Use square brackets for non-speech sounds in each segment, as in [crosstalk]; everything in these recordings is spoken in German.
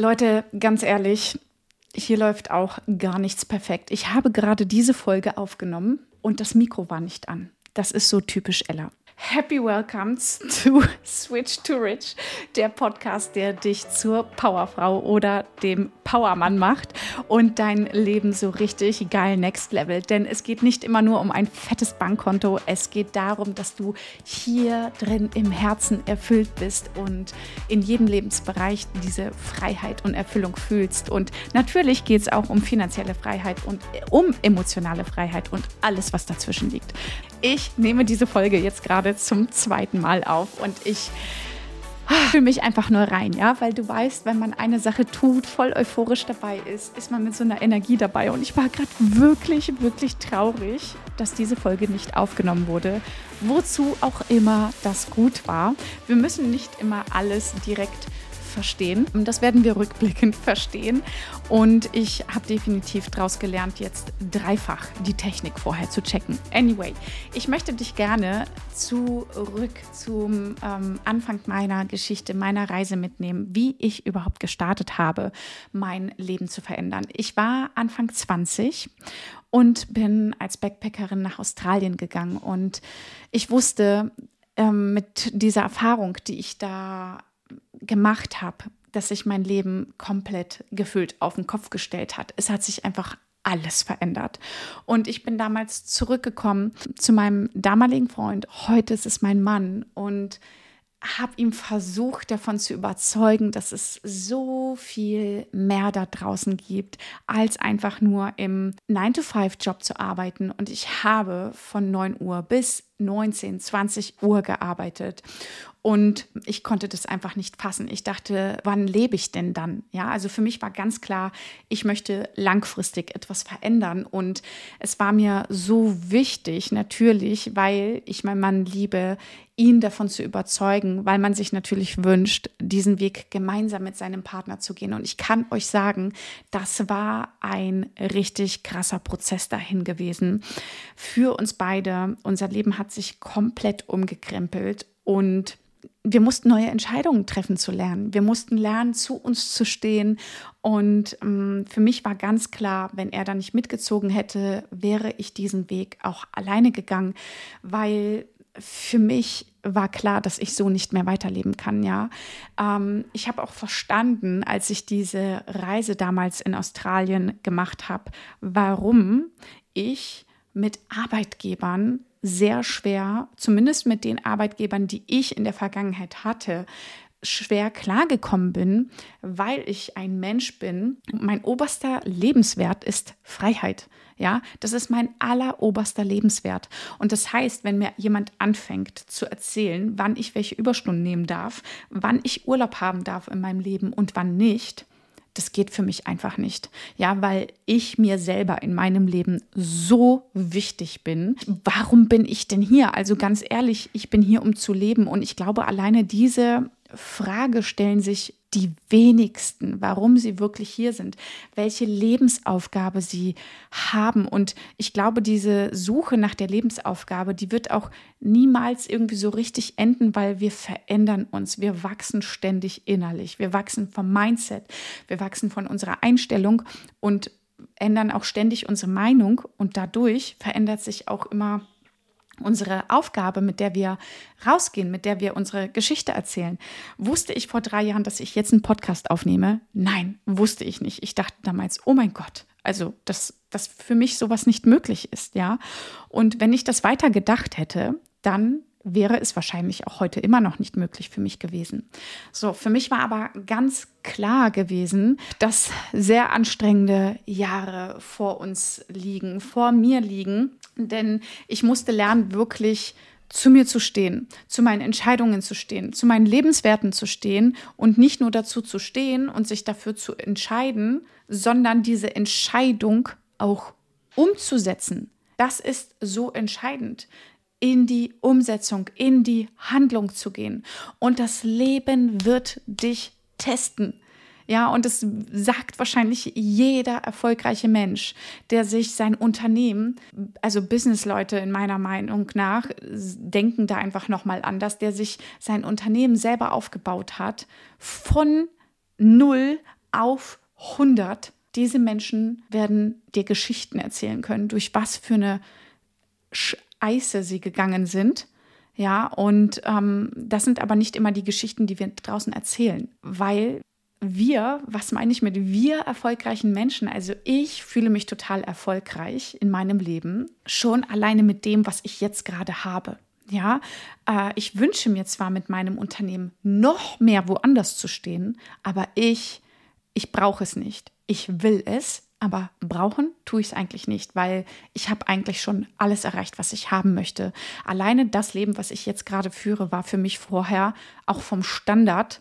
Leute, ganz ehrlich, hier läuft auch gar nichts perfekt. Ich habe gerade diese Folge aufgenommen und das Mikro war nicht an. Das ist so typisch Ella. Happy Welcomes to [laughs] Switch to Rich, der Podcast, der dich zur Powerfrau oder dem Powermann macht und dein Leben so richtig geil next level. Denn es geht nicht immer nur um ein fettes Bankkonto, es geht darum, dass du hier drin im Herzen erfüllt bist und in jedem Lebensbereich diese Freiheit und Erfüllung fühlst. Und natürlich geht es auch um finanzielle Freiheit und um emotionale Freiheit und alles, was dazwischen liegt. Ich nehme diese Folge jetzt gerade zum zweiten Mal auf und ich fühle mich einfach nur rein, ja, weil du weißt, wenn man eine Sache tut, voll euphorisch dabei ist, ist man mit so einer Energie dabei. Und ich war gerade wirklich, wirklich traurig, dass diese Folge nicht aufgenommen wurde, wozu auch immer das gut war. Wir müssen nicht immer alles direkt verstehen. Das werden wir rückblickend [laughs] verstehen. Und ich habe definitiv daraus gelernt, jetzt dreifach die Technik vorher zu checken. Anyway, ich möchte dich gerne zurück zum ähm, Anfang meiner Geschichte, meiner Reise mitnehmen, wie ich überhaupt gestartet habe, mein Leben zu verändern. Ich war Anfang 20 und bin als Backpackerin nach Australien gegangen. Und ich wusste, ähm, mit dieser Erfahrung, die ich da gemacht habe, dass sich mein Leben komplett gefühlt auf den Kopf gestellt hat. Es hat sich einfach alles verändert. Und ich bin damals zurückgekommen zu meinem damaligen Freund. Heute ist es mein Mann. Und habe ihm versucht, davon zu überzeugen, dass es so viel mehr da draußen gibt, als einfach nur im 9-to-5-Job zu arbeiten. Und ich habe von 9 Uhr bis 19, 20 Uhr gearbeitet. Und ich konnte das einfach nicht fassen. Ich dachte, wann lebe ich denn dann? Ja, also für mich war ganz klar, ich möchte langfristig etwas verändern. Und es war mir so wichtig, natürlich, weil ich meinen Mann liebe, ihn davon zu überzeugen, weil man sich natürlich wünscht, diesen Weg gemeinsam mit seinem Partner zu gehen. Und ich kann euch sagen, das war ein richtig krasser Prozess dahin gewesen für uns beide. Unser Leben hat sich komplett umgekrempelt und wir mussten neue Entscheidungen treffen zu lernen. Wir mussten lernen, zu uns zu stehen. Und ähm, für mich war ganz klar, wenn er da nicht mitgezogen hätte, wäre ich diesen Weg auch alleine gegangen, weil für mich war klar, dass ich so nicht mehr weiterleben kann, ja. Ähm, ich habe auch verstanden, als ich diese Reise damals in Australien gemacht habe, warum ich mit Arbeitgebern sehr schwer, zumindest mit den Arbeitgebern, die ich in der Vergangenheit hatte, schwer klargekommen bin, weil ich ein Mensch bin. Mein oberster Lebenswert ist Freiheit. Ja, das ist mein alleroberster Lebenswert. Und das heißt, wenn mir jemand anfängt zu erzählen, wann ich welche Überstunden nehmen darf, wann ich Urlaub haben darf in meinem Leben und wann nicht, das geht für mich einfach nicht. Ja, weil ich mir selber in meinem Leben so wichtig bin. Warum bin ich denn hier? Also ganz ehrlich, ich bin hier, um zu leben. Und ich glaube, alleine diese Frage stellen sich die wenigsten, warum sie wirklich hier sind, welche Lebensaufgabe sie haben. Und ich glaube, diese Suche nach der Lebensaufgabe, die wird auch niemals irgendwie so richtig enden, weil wir verändern uns. Wir wachsen ständig innerlich. Wir wachsen vom Mindset. Wir wachsen von unserer Einstellung und ändern auch ständig unsere Meinung. Und dadurch verändert sich auch immer unsere Aufgabe, mit der wir rausgehen, mit der wir unsere Geschichte erzählen. Wusste ich vor drei Jahren, dass ich jetzt einen Podcast aufnehme? Nein, wusste ich nicht. Ich dachte damals, oh mein Gott, also dass, dass für mich sowas nicht möglich ist, ja. Und wenn ich das weiter gedacht hätte, dann wäre es wahrscheinlich auch heute immer noch nicht möglich für mich gewesen. So, für mich war aber ganz klar gewesen, dass sehr anstrengende Jahre vor uns liegen, vor mir liegen, denn ich musste lernen, wirklich zu mir zu stehen, zu meinen Entscheidungen zu stehen, zu meinen Lebenswerten zu stehen und nicht nur dazu zu stehen und sich dafür zu entscheiden, sondern diese Entscheidung auch umzusetzen. Das ist so entscheidend in die Umsetzung, in die Handlung zu gehen. Und das Leben wird dich testen. Ja, und es sagt wahrscheinlich jeder erfolgreiche Mensch, der sich sein Unternehmen, also Businessleute in meiner Meinung nach, denken da einfach nochmal anders, der sich sein Unternehmen selber aufgebaut hat, von null auf 100. Diese Menschen werden dir Geschichten erzählen können, durch was für eine Scheiße sie gegangen sind. Ja, und ähm, das sind aber nicht immer die Geschichten, die wir draußen erzählen, weil wir, was meine ich mit wir erfolgreichen Menschen? Also ich fühle mich total erfolgreich in meinem Leben, schon alleine mit dem, was ich jetzt gerade habe. Ja, äh, ich wünsche mir zwar mit meinem Unternehmen noch mehr woanders zu stehen, aber ich, ich brauche es nicht. Ich will es, aber brauchen tue ich es eigentlich nicht, weil ich habe eigentlich schon alles erreicht, was ich haben möchte. Alleine das Leben, was ich jetzt gerade führe, war für mich vorher auch vom Standard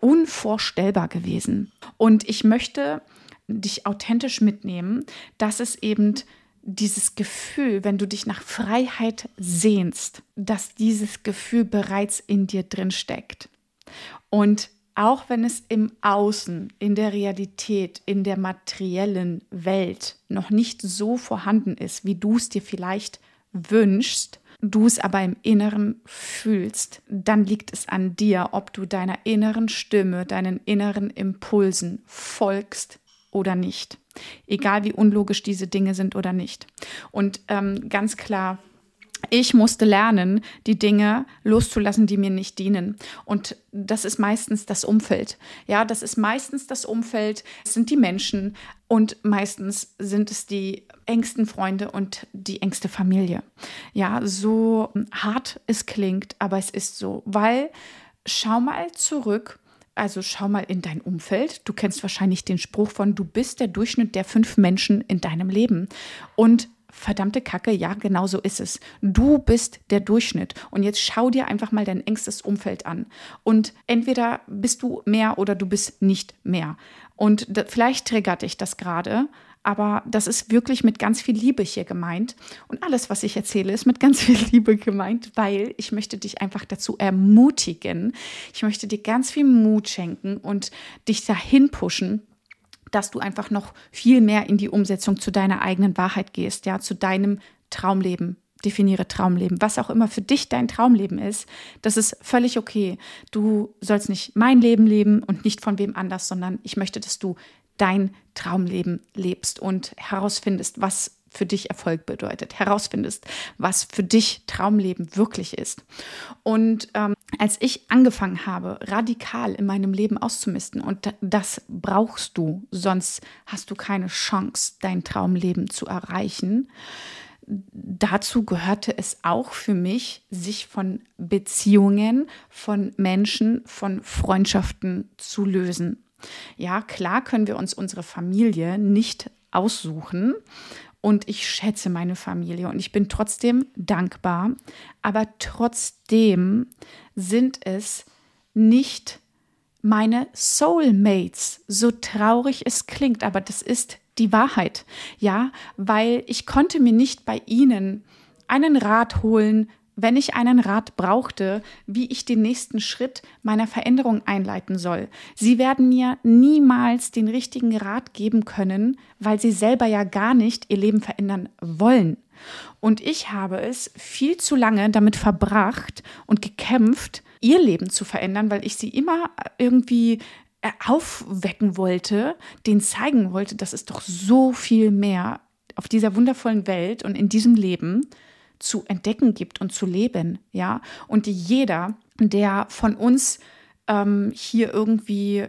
unvorstellbar gewesen. Und ich möchte dich authentisch mitnehmen, dass es eben dieses Gefühl, wenn du dich nach Freiheit sehnst, dass dieses Gefühl bereits in dir drin steckt. Und auch wenn es im Außen, in der Realität, in der materiellen Welt noch nicht so vorhanden ist, wie du es dir vielleicht wünschst, du es aber im Inneren fühlst, dann liegt es an dir, ob du deiner inneren Stimme, deinen inneren Impulsen folgst oder nicht. Egal wie unlogisch diese Dinge sind oder nicht. Und ähm, ganz klar, ich musste lernen, die Dinge loszulassen, die mir nicht dienen. Und das ist meistens das Umfeld. Ja, das ist meistens das Umfeld, es sind die Menschen und meistens sind es die engsten Freunde und die engste Familie. Ja, so hart es klingt, aber es ist so, weil schau mal zurück. Also schau mal in dein Umfeld. Du kennst wahrscheinlich den Spruch von, du bist der Durchschnitt der fünf Menschen in deinem Leben. Und verdammte Kacke, ja, genau so ist es. Du bist der Durchschnitt. Und jetzt schau dir einfach mal dein engstes Umfeld an. Und entweder bist du mehr oder du bist nicht mehr. Und da, vielleicht triggert dich das gerade, aber das ist wirklich mit ganz viel Liebe hier gemeint. Und alles, was ich erzähle, ist mit ganz viel Liebe gemeint, weil ich möchte dich einfach dazu ermutigen. Ich möchte dir ganz viel Mut schenken und dich dahin pushen, dass du einfach noch viel mehr in die Umsetzung zu deiner eigenen Wahrheit gehst, ja, zu deinem Traumleben. Definiere Traumleben. Was auch immer für dich dein Traumleben ist, das ist völlig okay. Du sollst nicht mein Leben leben und nicht von wem anders, sondern ich möchte, dass du dein Traumleben lebst und herausfindest, was für dich Erfolg bedeutet, herausfindest, was für dich Traumleben wirklich ist. Und ähm, als ich angefangen habe, radikal in meinem Leben auszumisten, und das brauchst du, sonst hast du keine Chance, dein Traumleben zu erreichen, dazu gehörte es auch für mich, sich von Beziehungen, von Menschen, von Freundschaften zu lösen. Ja, klar können wir uns unsere Familie nicht aussuchen und ich schätze meine Familie und ich bin trotzdem dankbar, aber trotzdem sind es nicht meine Soulmates, so traurig es klingt, aber das ist die Wahrheit. Ja, weil ich konnte mir nicht bei ihnen einen Rat holen, wenn ich einen Rat brauchte, wie ich den nächsten Schritt meiner Veränderung einleiten soll. Sie werden mir niemals den richtigen Rat geben können, weil sie selber ja gar nicht ihr Leben verändern wollen. Und ich habe es viel zu lange damit verbracht und gekämpft, ihr Leben zu verändern, weil ich sie immer irgendwie aufwecken wollte, denen zeigen wollte, dass es doch so viel mehr auf dieser wundervollen Welt und in diesem Leben zu entdecken gibt und zu leben, ja. Und jeder, der von uns ähm, hier irgendwie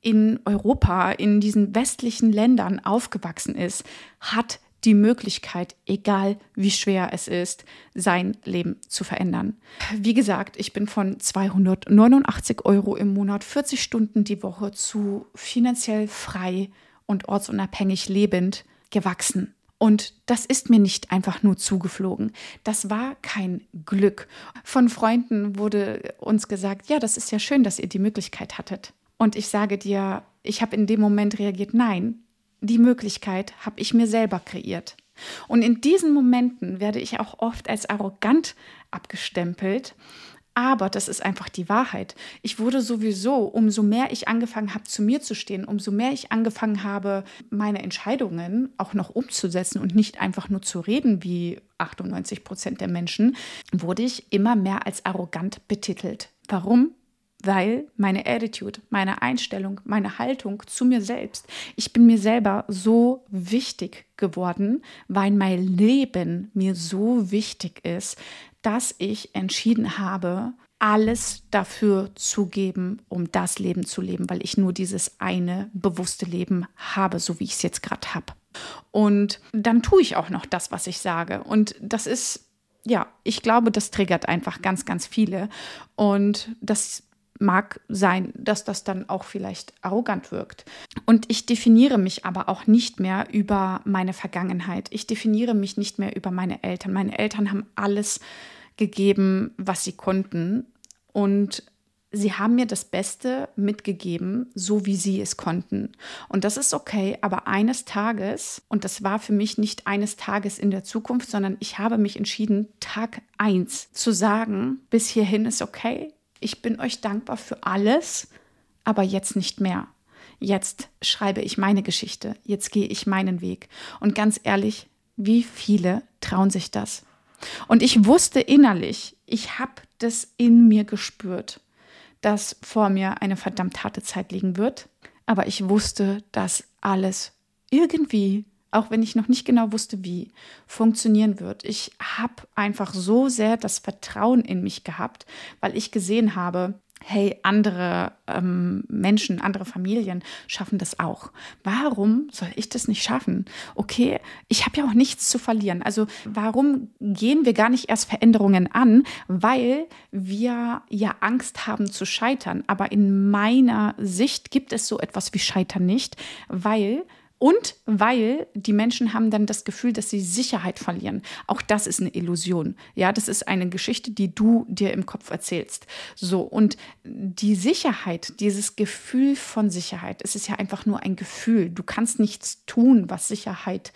in Europa, in diesen westlichen Ländern aufgewachsen ist, hat die Möglichkeit, egal wie schwer es ist, sein Leben zu verändern. Wie gesagt, ich bin von 289 Euro im Monat, 40 Stunden die Woche zu finanziell frei und ortsunabhängig lebend gewachsen. Und das ist mir nicht einfach nur zugeflogen. Das war kein Glück. Von Freunden wurde uns gesagt, ja, das ist ja schön, dass ihr die Möglichkeit hattet. Und ich sage dir, ich habe in dem Moment reagiert, nein, die Möglichkeit habe ich mir selber kreiert. Und in diesen Momenten werde ich auch oft als arrogant abgestempelt aber das ist einfach die Wahrheit. Ich wurde sowieso, umso mehr ich angefangen habe, zu mir zu stehen, umso mehr ich angefangen habe, meine Entscheidungen auch noch umzusetzen und nicht einfach nur zu reden wie 98 Prozent der Menschen, wurde ich immer mehr als arrogant betitelt. Warum? weil meine Attitude, meine Einstellung, meine Haltung zu mir selbst, ich bin mir selber so wichtig geworden, weil mein Leben mir so wichtig ist, dass ich entschieden habe, alles dafür zu geben, um das Leben zu leben, weil ich nur dieses eine bewusste Leben habe, so wie ich es jetzt gerade habe. Und dann tue ich auch noch das, was ich sage. Und das ist, ja, ich glaube, das triggert einfach ganz, ganz viele. Und das mag sein, dass das dann auch vielleicht arrogant wirkt. Und ich definiere mich aber auch nicht mehr über meine Vergangenheit. Ich definiere mich nicht mehr über meine Eltern. Meine Eltern haben alles gegeben, was sie konnten. Und sie haben mir das Beste mitgegeben, so wie sie es konnten. Und das ist okay, aber eines Tages, und das war für mich nicht eines Tages in der Zukunft, sondern ich habe mich entschieden, Tag eins zu sagen, bis hierhin ist okay. Ich bin euch dankbar für alles, aber jetzt nicht mehr. Jetzt schreibe ich meine Geschichte, jetzt gehe ich meinen Weg. Und ganz ehrlich, wie viele trauen sich das? Und ich wusste innerlich, ich habe das in mir gespürt, dass vor mir eine verdammt harte Zeit liegen wird. Aber ich wusste, dass alles irgendwie, auch wenn ich noch nicht genau wusste, wie, funktionieren wird. Ich habe einfach so sehr das Vertrauen in mich gehabt, weil ich gesehen habe, hey, andere ähm, Menschen, andere Familien schaffen das auch. Warum soll ich das nicht schaffen? Okay, ich habe ja auch nichts zu verlieren. Also warum gehen wir gar nicht erst Veränderungen an? Weil wir ja Angst haben zu scheitern. Aber in meiner Sicht gibt es so etwas wie Scheitern nicht, weil und weil die Menschen haben dann das Gefühl, dass sie Sicherheit verlieren. Auch das ist eine Illusion. Ja, das ist eine Geschichte, die du dir im Kopf erzählst. So, und die Sicherheit, dieses Gefühl von Sicherheit, es ist ja einfach nur ein Gefühl. Du kannst nichts tun, was Sicherheit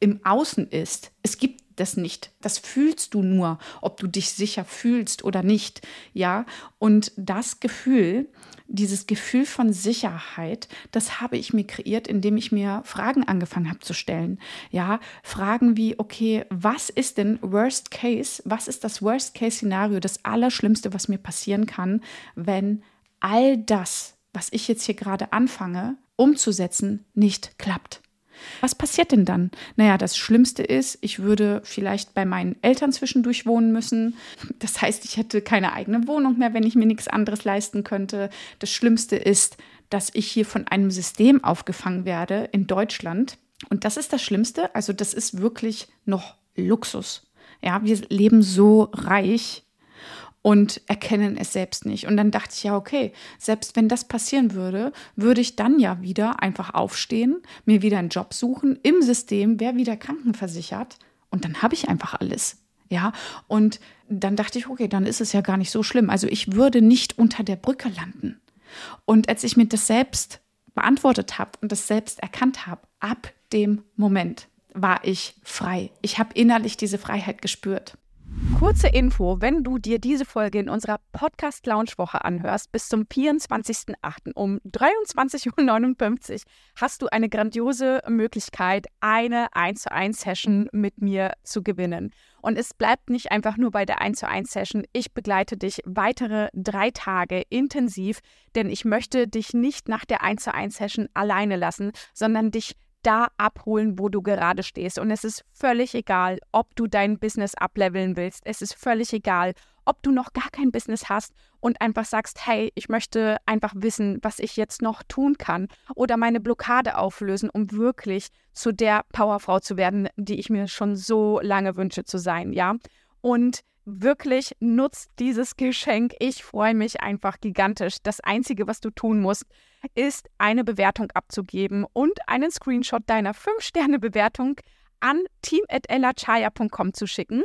im Außen ist. Es gibt das nicht. Das fühlst du nur, ob du dich sicher fühlst oder nicht. Ja, und das Gefühl, dieses Gefühl von Sicherheit, das habe ich mir kreiert, indem ich mir Fragen angefangen habe zu stellen. Ja, Fragen wie, okay, was ist denn Worst Case? Was ist das Worst Case Szenario, das Allerschlimmste, was mir passieren kann, wenn all das, was ich jetzt hier gerade anfange, umzusetzen, nicht klappt? Was passiert denn dann? Naja, das Schlimmste ist, ich würde vielleicht bei meinen Eltern zwischendurch wohnen müssen. Das heißt, ich hätte keine eigene Wohnung mehr, wenn ich mir nichts anderes leisten könnte. Das Schlimmste ist, dass ich hier von einem System aufgefangen werde in Deutschland. Und das ist das Schlimmste. Also das ist wirklich noch Luxus. Ja, wir leben so reich und erkennen es selbst nicht. Und dann dachte ich, ja, okay, selbst wenn das passieren würde, würde ich dann ja wieder einfach aufstehen, mir wieder einen Job suchen, im System, wäre wieder krankenversichert und dann habe ich einfach alles. Ja, und dann dachte ich, okay, dann ist es ja gar nicht so schlimm. Also ich würde nicht unter der Brücke landen. Und als ich mir das selbst beantwortet habe und das selbst erkannt habe, ab dem Moment war ich frei. Ich habe innerlich diese Freiheit gespürt. Kurze Info, wenn du dir diese Folge in unserer Podcast Lounge Woche anhörst, bis zum 24.08. um 23.59 Uhr hast du eine grandiose Möglichkeit, eine 1 zu 1 Session mit mir zu gewinnen. Und es bleibt nicht einfach nur bei der 1 zu 1 Session. Ich begleite dich weitere drei Tage intensiv, denn ich möchte dich nicht nach der 1 zu 1 Session alleine lassen, sondern dich da abholen, wo du gerade stehst. Und es ist völlig egal, ob du dein Business ableveln willst. Es ist völlig egal, ob du noch gar kein Business hast und einfach sagst, hey, ich möchte einfach wissen, was ich jetzt noch tun kann oder meine Blockade auflösen, um wirklich zu der Powerfrau zu werden, die ich mir schon so lange wünsche zu sein, ja? Und wirklich nutzt dieses Geschenk. Ich freue mich einfach gigantisch. Das Einzige, was du tun musst, ist eine Bewertung abzugeben und einen Screenshot deiner 5-Sterne-Bewertung an team.ellachaya.com zu schicken.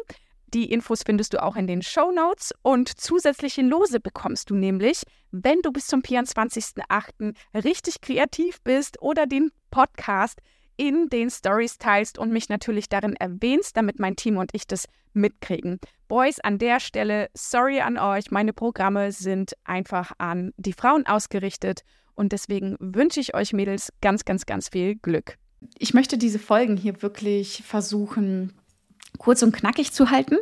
Die Infos findest du auch in den Show Notes und zusätzliche Lose bekommst du nämlich, wenn du bis zum 24.08. richtig kreativ bist oder den Podcast in den Stories teilst und mich natürlich darin erwähnst, damit mein Team und ich das mitkriegen. Boys, an der Stelle, sorry an euch, meine Programme sind einfach an die Frauen ausgerichtet und deswegen wünsche ich euch Mädels ganz, ganz, ganz viel Glück. Ich möchte diese Folgen hier wirklich versuchen, kurz und knackig zu halten,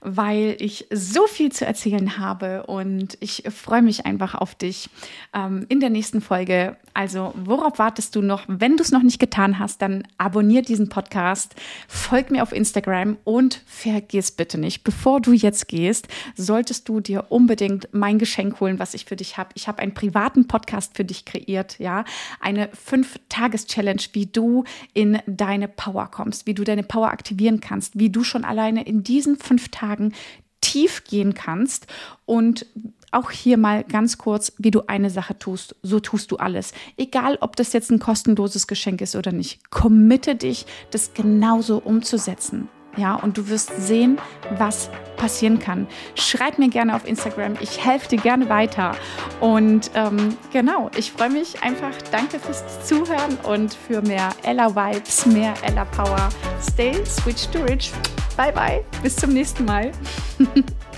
weil ich so viel zu erzählen habe und ich freue mich einfach auf dich ähm, in der nächsten Folge. Also, worauf wartest du noch? Wenn du es noch nicht getan hast, dann abonnier diesen Podcast, folg mir auf Instagram und vergiss bitte nicht, bevor du jetzt gehst, solltest du dir unbedingt mein Geschenk holen, was ich für dich habe. Ich habe einen privaten Podcast für dich kreiert, ja, eine fünf-Tages-Challenge, wie du in deine Power kommst, wie du deine Power aktivieren kannst, wie du schon alleine in diesen fünf Tagen tief gehen kannst und auch hier mal ganz kurz, wie du eine Sache tust, so tust du alles. Egal, ob das jetzt ein kostenloses Geschenk ist oder nicht. Committe dich, das genauso umzusetzen. Ja, und du wirst sehen, was passieren kann. Schreib mir gerne auf Instagram. Ich helfe dir gerne weiter. Und ähm, genau, ich freue mich einfach. Danke fürs Zuhören und für mehr Ella Vibes, mehr Ella Power. Stay switch to rich. Bye bye. Bis zum nächsten Mal. [laughs]